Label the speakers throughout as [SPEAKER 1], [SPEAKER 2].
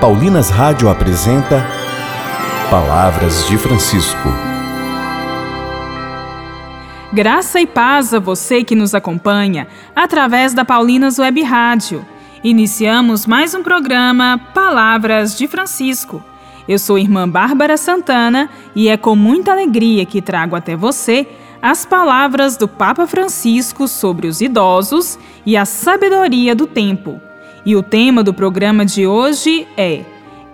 [SPEAKER 1] Paulinas Rádio apresenta Palavras de Francisco.
[SPEAKER 2] Graça e paz a você que nos acompanha através da Paulinas Web Rádio. Iniciamos mais um programa Palavras de Francisco. Eu sou irmã Bárbara Santana e é com muita alegria que trago até você as palavras do Papa Francisco sobre os idosos e a sabedoria do tempo. E o tema do programa de hoje é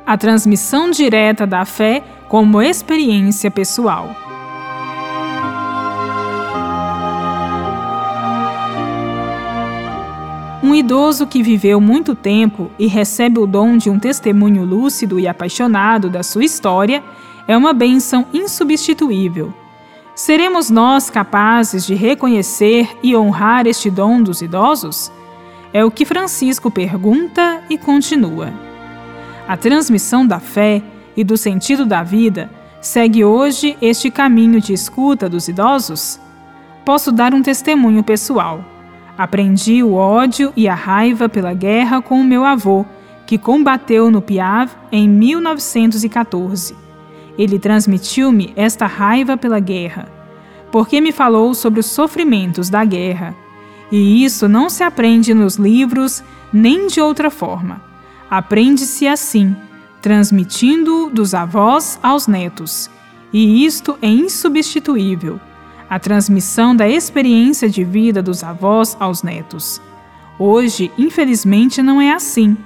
[SPEAKER 2] a transmissão direta da fé como experiência pessoal. Um idoso que viveu muito tempo e recebe o dom de um testemunho lúcido e apaixonado da sua história é uma bênção insubstituível. Seremos nós capazes de reconhecer e honrar este dom dos idosos? É o que Francisco pergunta e continua. A transmissão da fé e do sentido da vida segue hoje este caminho de escuta dos idosos? Posso dar um testemunho pessoal. Aprendi o ódio e a raiva pela guerra com o meu avô, que combateu no Piave em 1914. Ele transmitiu-me esta raiva pela guerra, porque me falou sobre os sofrimentos da guerra. E isso não se aprende nos livros nem de outra forma. Aprende-se assim, transmitindo dos avós aos netos. E isto é insubstituível a transmissão da experiência de vida dos avós aos netos. Hoje, infelizmente, não é assim,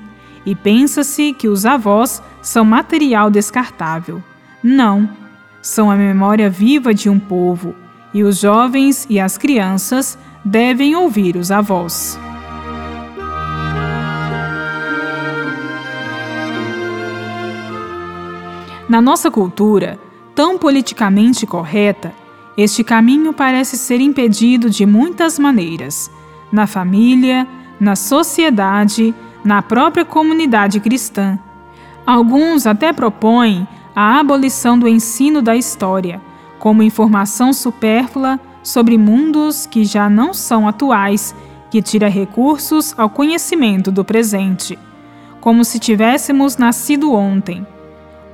[SPEAKER 2] e pensa-se que os avós são material descartável. Não, são a memória viva de um povo, e os jovens e as crianças devem ouvir os avós. Na nossa cultura, tão politicamente correta, este caminho parece ser impedido de muitas maneiras, na família, na sociedade, na própria comunidade cristã. Alguns até propõem a abolição do ensino da história, como informação supérflua sobre mundos que já não são atuais, que tira recursos ao conhecimento do presente, como se tivéssemos nascido ontem.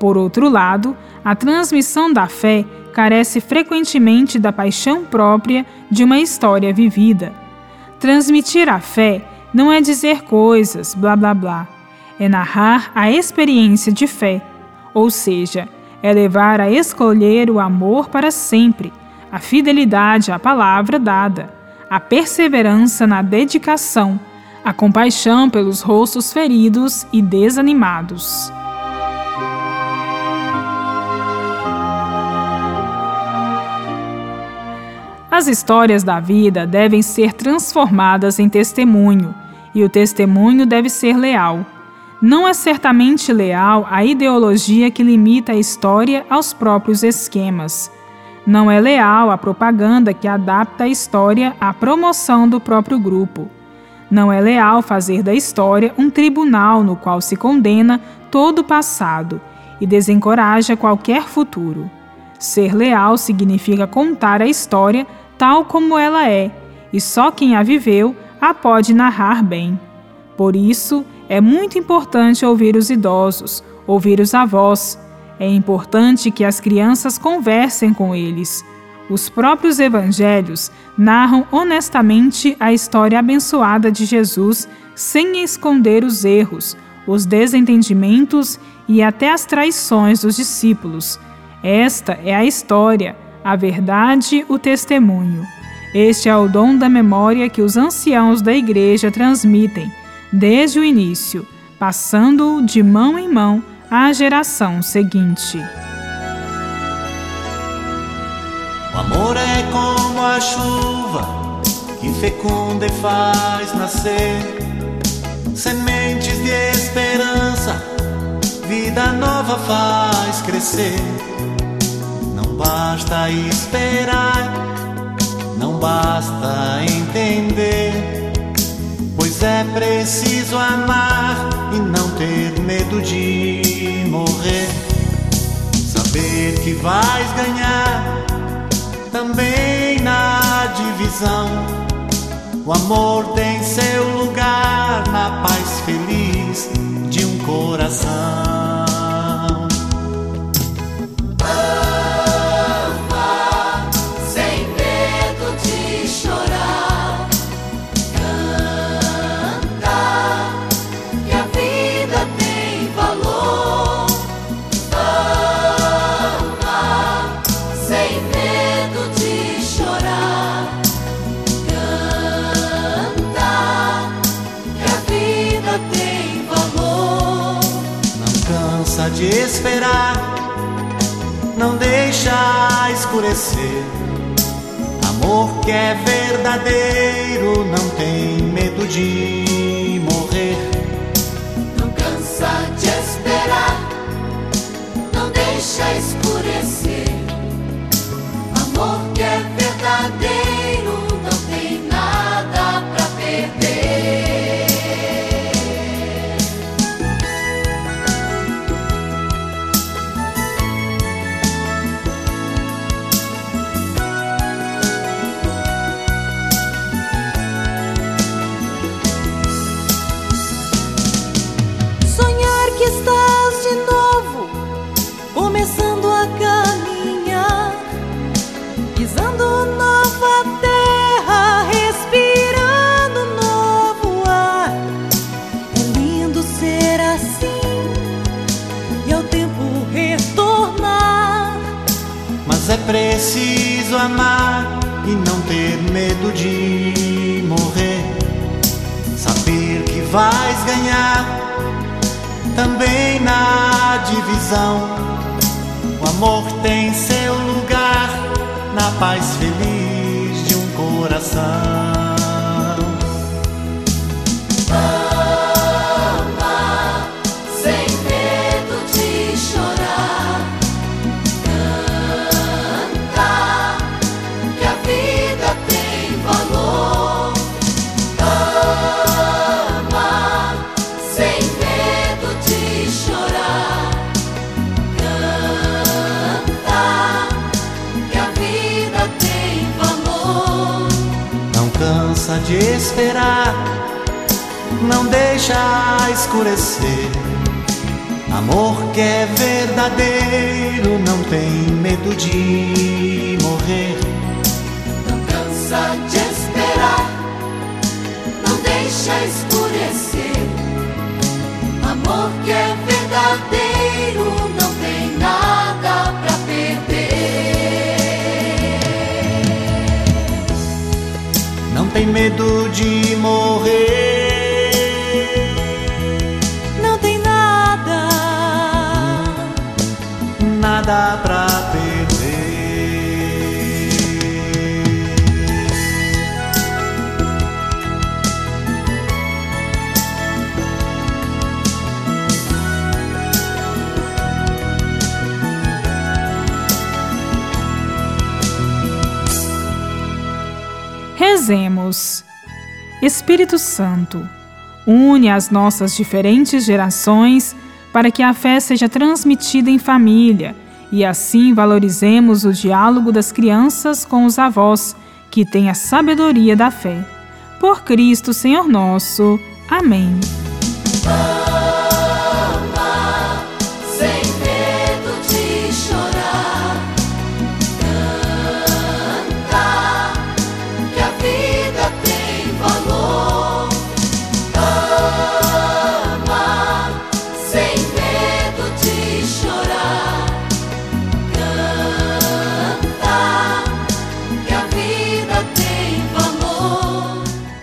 [SPEAKER 2] Por outro lado, a transmissão da fé carece frequentemente da paixão própria de uma história vivida. Transmitir a fé não é dizer coisas, blá blá blá, é narrar a experiência de fé, ou seja, é levar a escolher o amor para sempre, a fidelidade à palavra dada, a perseverança na dedicação, a compaixão pelos rostos feridos e desanimados. As histórias da vida devem ser transformadas em testemunho, e o testemunho deve ser leal. Não é certamente leal a ideologia que limita a história aos próprios esquemas. Não é leal a propaganda que adapta a história à promoção do próprio grupo. Não é leal fazer da história um tribunal no qual se condena todo o passado e desencoraja qualquer futuro. Ser leal significa contar a história tal como ela é, e só quem a viveu a pode narrar bem. Por isso, é muito importante ouvir os idosos, ouvir os avós. É importante que as crianças conversem com eles. Os próprios evangelhos narram honestamente a história abençoada de Jesus, sem esconder os erros, os desentendimentos e até as traições dos discípulos. Esta é a história a verdade, o testemunho. Este é o dom da memória que os anciãos da Igreja transmitem, desde o início, passando-o de mão em mão à geração seguinte.
[SPEAKER 3] O amor é como a chuva que fecunda e faz nascer. Sementes de esperança, vida nova faz crescer. Basta esperar, não basta entender, é preciso amar e não ter medo de morrer. Saber que vais ganhar também na divisão. O amor tem seu lugar na paz feliz de um coração. De esperar, não deixa escurecer. Amor que é verdadeiro não tem medo de morrer.
[SPEAKER 4] Não cansa de esperar, não deixa escurecer. É
[SPEAKER 3] preciso amar e não ter medo de morrer. Saber que vais ganhar também na divisão. O amor tem seu lugar na paz feliz cansa de esperar, não deixa escurecer. Amor que é verdadeiro não tem medo de morrer.
[SPEAKER 4] Não cansa de esperar, não deixa escurecer. Amor que é verdadeiro tem
[SPEAKER 3] medo de morrer.
[SPEAKER 5] Não tem nada.
[SPEAKER 3] Nada pra
[SPEAKER 2] Rezemos. Espírito Santo, une as nossas diferentes gerações para que a fé seja transmitida em família e assim valorizemos o diálogo das crianças com os avós, que têm a sabedoria da fé. Por Cristo, Senhor nosso. Amém.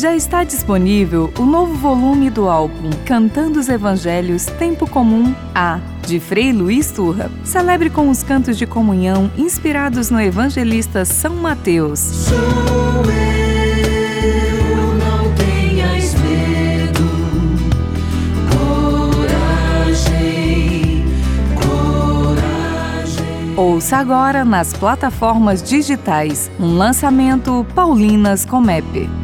[SPEAKER 6] Já está disponível o novo volume do álbum Cantando os Evangelhos Tempo Comum A, de Frei Luiz Turra. Celebre com os cantos de comunhão inspirados no evangelista São Mateus.
[SPEAKER 4] Não tenhas medo, coragem, coragem.
[SPEAKER 6] Ouça agora nas plataformas digitais um lançamento Paulinas Comep.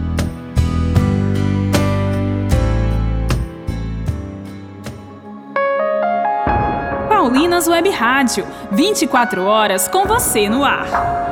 [SPEAKER 2] Paulinas Web Rádio, 24 horas com você no ar.